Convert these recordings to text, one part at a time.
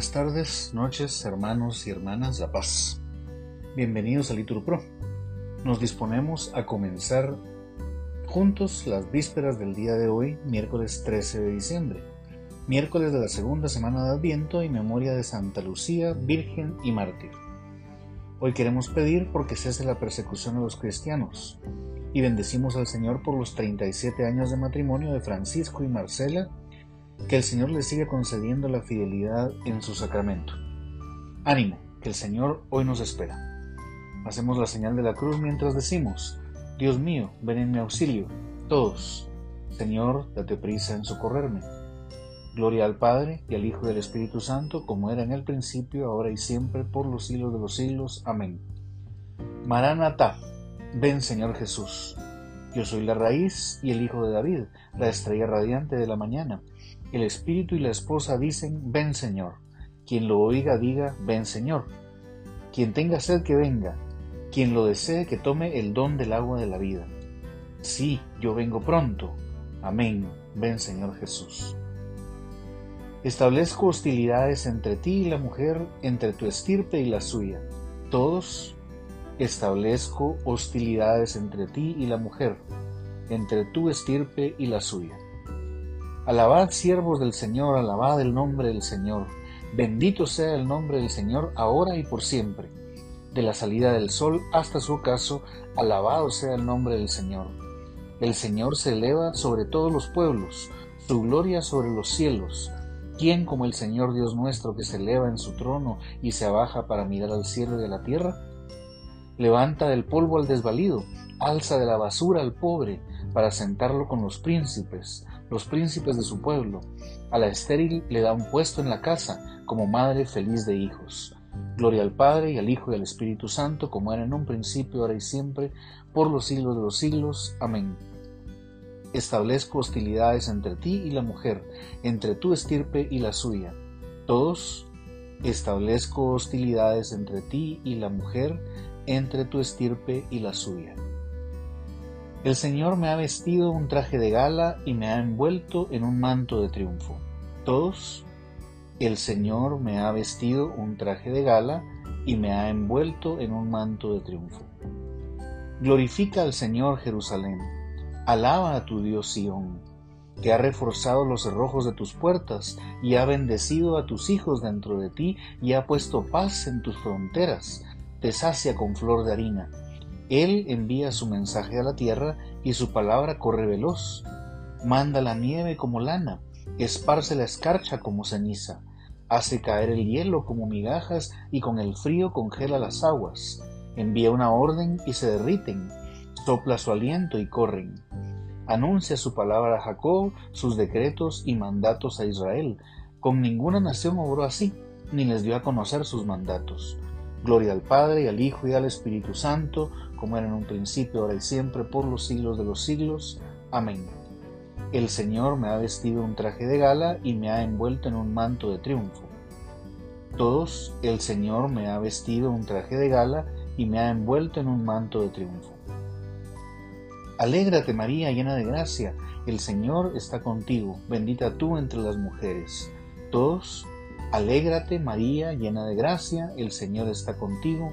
Buenas tardes, noches, hermanos y hermanas La Paz. Bienvenidos a Litur Pro. Nos disponemos a comenzar juntos las vísperas del día de hoy, miércoles 13 de diciembre, miércoles de la segunda semana de Adviento y memoria de Santa Lucía, Virgen y Mártir. Hoy queremos pedir porque cese la persecución de los cristianos y bendecimos al Señor por los 37 años de matrimonio de Francisco y Marcela que el Señor le siga concediendo la fidelidad en su sacramento. Ánimo, que el Señor hoy nos espera. Hacemos la señal de la cruz mientras decimos, Dios mío, ven en mi auxilio. Todos, Señor, date prisa en socorrerme. Gloria al Padre, y al Hijo y al Espíritu Santo, como era en el principio, ahora y siempre, por los siglos de los siglos. Amén. Maranatá, ven Señor Jesús. Yo soy la raíz y el Hijo de David, la estrella radiante de la mañana. El espíritu y la esposa dicen, ven Señor. Quien lo oiga diga, ven Señor. Quien tenga sed que venga. Quien lo desee que tome el don del agua de la vida. Sí, yo vengo pronto. Amén. Ven Señor Jesús. Establezco hostilidades entre ti y la mujer, entre tu estirpe y la suya. Todos establezco hostilidades entre ti y la mujer, entre tu estirpe y la suya. Alabad siervos del Señor, alabad el nombre del Señor. Bendito sea el nombre del Señor ahora y por siempre. De la salida del sol hasta su ocaso, alabado sea el nombre del Señor. El Señor se eleva sobre todos los pueblos, su gloria sobre los cielos. ¿Quién como el Señor Dios nuestro que se eleva en su trono y se abaja para mirar al cielo y a la tierra? Levanta del polvo al desvalido, alza de la basura al pobre, para sentarlo con los príncipes, los príncipes de su pueblo. A la estéril le da un puesto en la casa, como madre feliz de hijos. Gloria al Padre y al Hijo y al Espíritu Santo, como era en un principio, ahora y siempre, por los siglos de los siglos. Amén. Establezco hostilidades entre ti y la mujer, entre tu estirpe y la suya. Todos establezco hostilidades entre ti y la mujer, entre tu estirpe y la suya. El Señor me ha vestido un traje de gala y me ha envuelto en un manto de triunfo. Todos, el Señor me ha vestido un traje de gala y me ha envuelto en un manto de triunfo. Glorifica al Señor Jerusalén, alaba a tu Dios Sión, que ha reforzado los cerrojos de tus puertas y ha bendecido a tus hijos dentro de ti y ha puesto paz en tus fronteras, te sacia con flor de harina él envía su mensaje a la tierra y su palabra corre veloz. Manda la nieve como lana, esparce la escarcha como ceniza, hace caer el hielo como migajas y con el frío congela las aguas. Envía una orden y se derriten, sopla su aliento y corren. Anuncia su palabra a Jacob, sus decretos y mandatos a Israel. Con ninguna nación obró así, ni les dio a conocer sus mandatos. Gloria al Padre, al Hijo, y al Espíritu Santo, como era en un principio, ahora y siempre, por los siglos de los siglos. Amén. El Señor me ha vestido un traje de gala y me ha envuelto en un manto de triunfo. Todos, el Señor me ha vestido un traje de gala y me ha envuelto en un manto de triunfo. Alégrate María, llena de gracia, el Señor está contigo, bendita tú entre las mujeres. Todos, Alégrate María, llena de gracia, el Señor está contigo,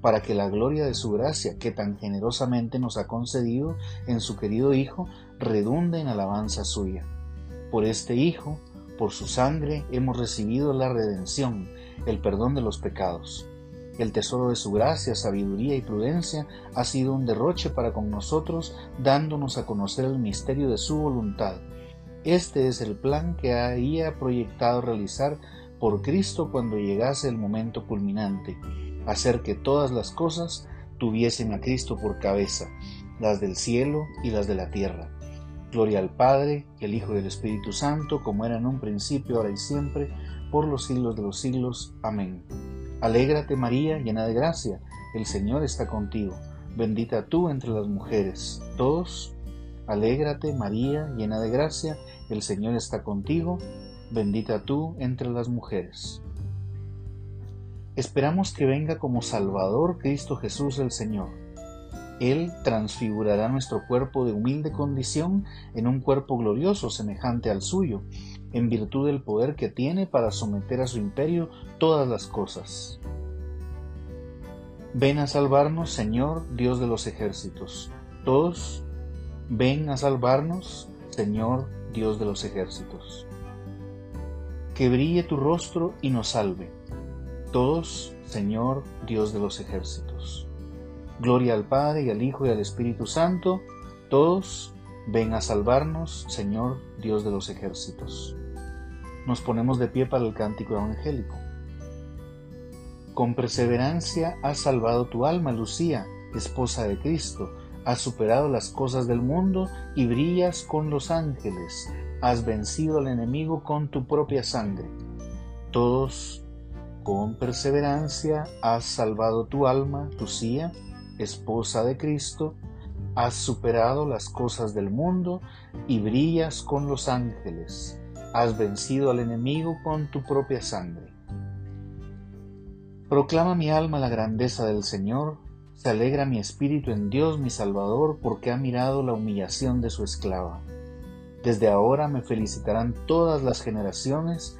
para que la gloria de su gracia, que tan generosamente nos ha concedido en su querido Hijo, redunde en alabanza suya. Por este Hijo, por su sangre, hemos recibido la redención, el perdón de los pecados. El tesoro de su gracia, sabiduría y prudencia ha sido un derroche para con nosotros, dándonos a conocer el misterio de su voluntad este es el plan que había proyectado realizar por Cristo cuando llegase el momento culminante, hacer que todas las cosas tuviesen a Cristo por cabeza, las del cielo y las de la tierra. Gloria al Padre, y al Hijo y al Espíritu Santo, como era en un principio, ahora y siempre, por los siglos de los siglos. Amén. Alégrate María, llena de gracia, el Señor está contigo. Bendita tú entre las mujeres. Todos, alégrate María, llena de gracia, el Señor está contigo. Bendita tú entre las mujeres. Esperamos que venga como Salvador Cristo Jesús el Señor. Él transfigurará nuestro cuerpo de humilde condición en un cuerpo glorioso semejante al suyo, en virtud del poder que tiene para someter a su imperio todas las cosas. Ven a salvarnos, Señor, Dios de los ejércitos. Todos, ven a salvarnos, Señor, Dios de los ejércitos. Que brille tu rostro y nos salve todos, Señor Dios de los ejércitos. Gloria al Padre y al Hijo y al Espíritu Santo, todos, ven a salvarnos, Señor Dios de los ejércitos. Nos ponemos de pie para el cántico evangélico. Con perseverancia has salvado tu alma, Lucía, esposa de Cristo, has superado las cosas del mundo y brillas con los ángeles, has vencido al enemigo con tu propia sangre. Todos con perseverancia has salvado tu alma, Lucía, esposa de Cristo, has superado las cosas del mundo y brillas con los ángeles, has vencido al enemigo con tu propia sangre. Proclama mi alma la grandeza del Señor, se alegra mi espíritu en Dios mi Salvador, porque ha mirado la humillación de su esclava. Desde ahora me felicitarán todas las generaciones,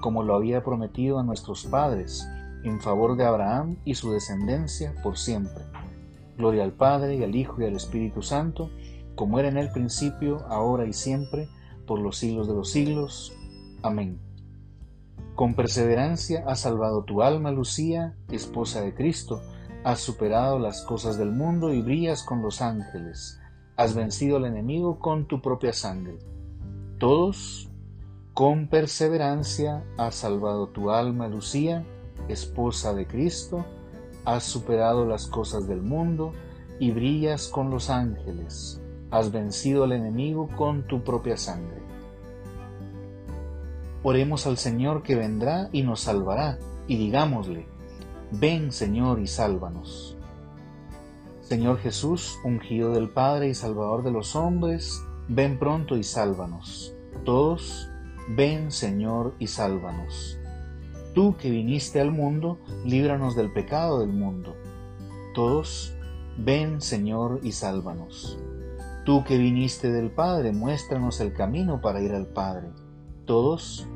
como lo había prometido a nuestros padres, en favor de Abraham y su descendencia por siempre. Gloria al Padre y al Hijo y al Espíritu Santo, como era en el principio, ahora y siempre, por los siglos de los siglos. Amén. Con perseverancia has salvado tu alma, Lucía, esposa de Cristo, has superado las cosas del mundo y brillas con los ángeles, has vencido al enemigo con tu propia sangre. Todos, con perseverancia has salvado tu alma, Lucía, esposa de Cristo, has superado las cosas del mundo y brillas con los ángeles, has vencido al enemigo con tu propia sangre. Oremos al Señor que vendrá y nos salvará, y digámosle, ven Señor y sálvanos. Señor Jesús, ungido del Padre y Salvador de los hombres, ven pronto y sálvanos. Todos Ven Señor y sálvanos. Tú que viniste al mundo, líbranos del pecado del mundo. Todos, ven Señor y sálvanos. Tú que viniste del Padre, muéstranos el camino para ir al Padre. Todos,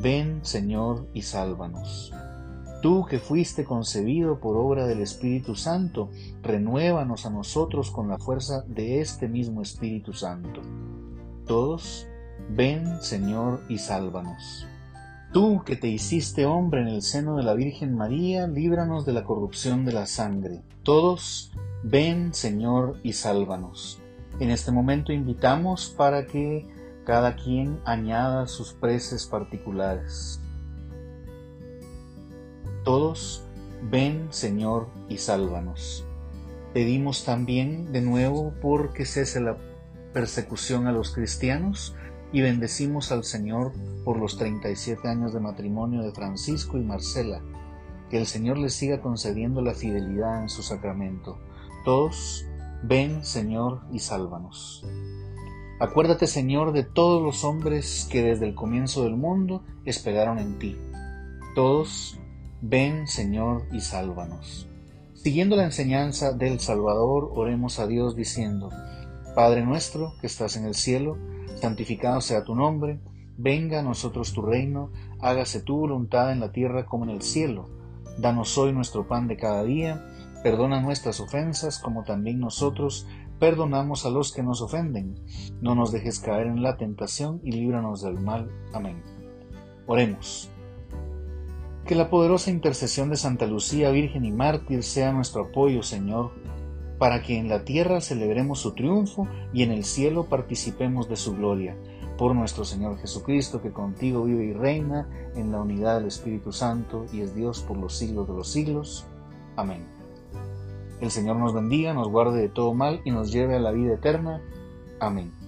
ven Señor y sálvanos. Tú que fuiste concebido por obra del Espíritu Santo, renuévanos a nosotros con la fuerza de este mismo Espíritu Santo. Todos, Ven, Señor, y sálvanos. Tú que te hiciste hombre en el seno de la Virgen María, líbranos de la corrupción de la sangre. Todos, ven, Señor, y sálvanos. En este momento invitamos para que cada quien añada sus preces particulares. Todos, ven, Señor, y sálvanos. Pedimos también de nuevo porque cese la persecución a los cristianos y bendecimos al Señor por los 37 años de matrimonio de Francisco y Marcela. Que el Señor les siga concediendo la fidelidad en su sacramento. Todos, ven Señor y sálvanos. Acuérdate Señor de todos los hombres que desde el comienzo del mundo esperaron en ti. Todos, ven Señor y sálvanos. Siguiendo la enseñanza del Salvador, oremos a Dios diciendo, Padre nuestro que estás en el cielo, santificado sea tu nombre, venga a nosotros tu reino, hágase tu voluntad en la tierra como en el cielo. Danos hoy nuestro pan de cada día, perdona nuestras ofensas como también nosotros perdonamos a los que nos ofenden. No nos dejes caer en la tentación y líbranos del mal. Amén. Oremos. Que la poderosa intercesión de Santa Lucía, Virgen y Mártir, sea nuestro apoyo, Señor, para que en la tierra celebremos su triunfo y en el cielo participemos de su gloria. Por nuestro Señor Jesucristo, que contigo vive y reina en la unidad del Espíritu Santo y es Dios por los siglos de los siglos. Amén. El Señor nos bendiga, nos guarde de todo mal y nos lleve a la vida eterna. Amén.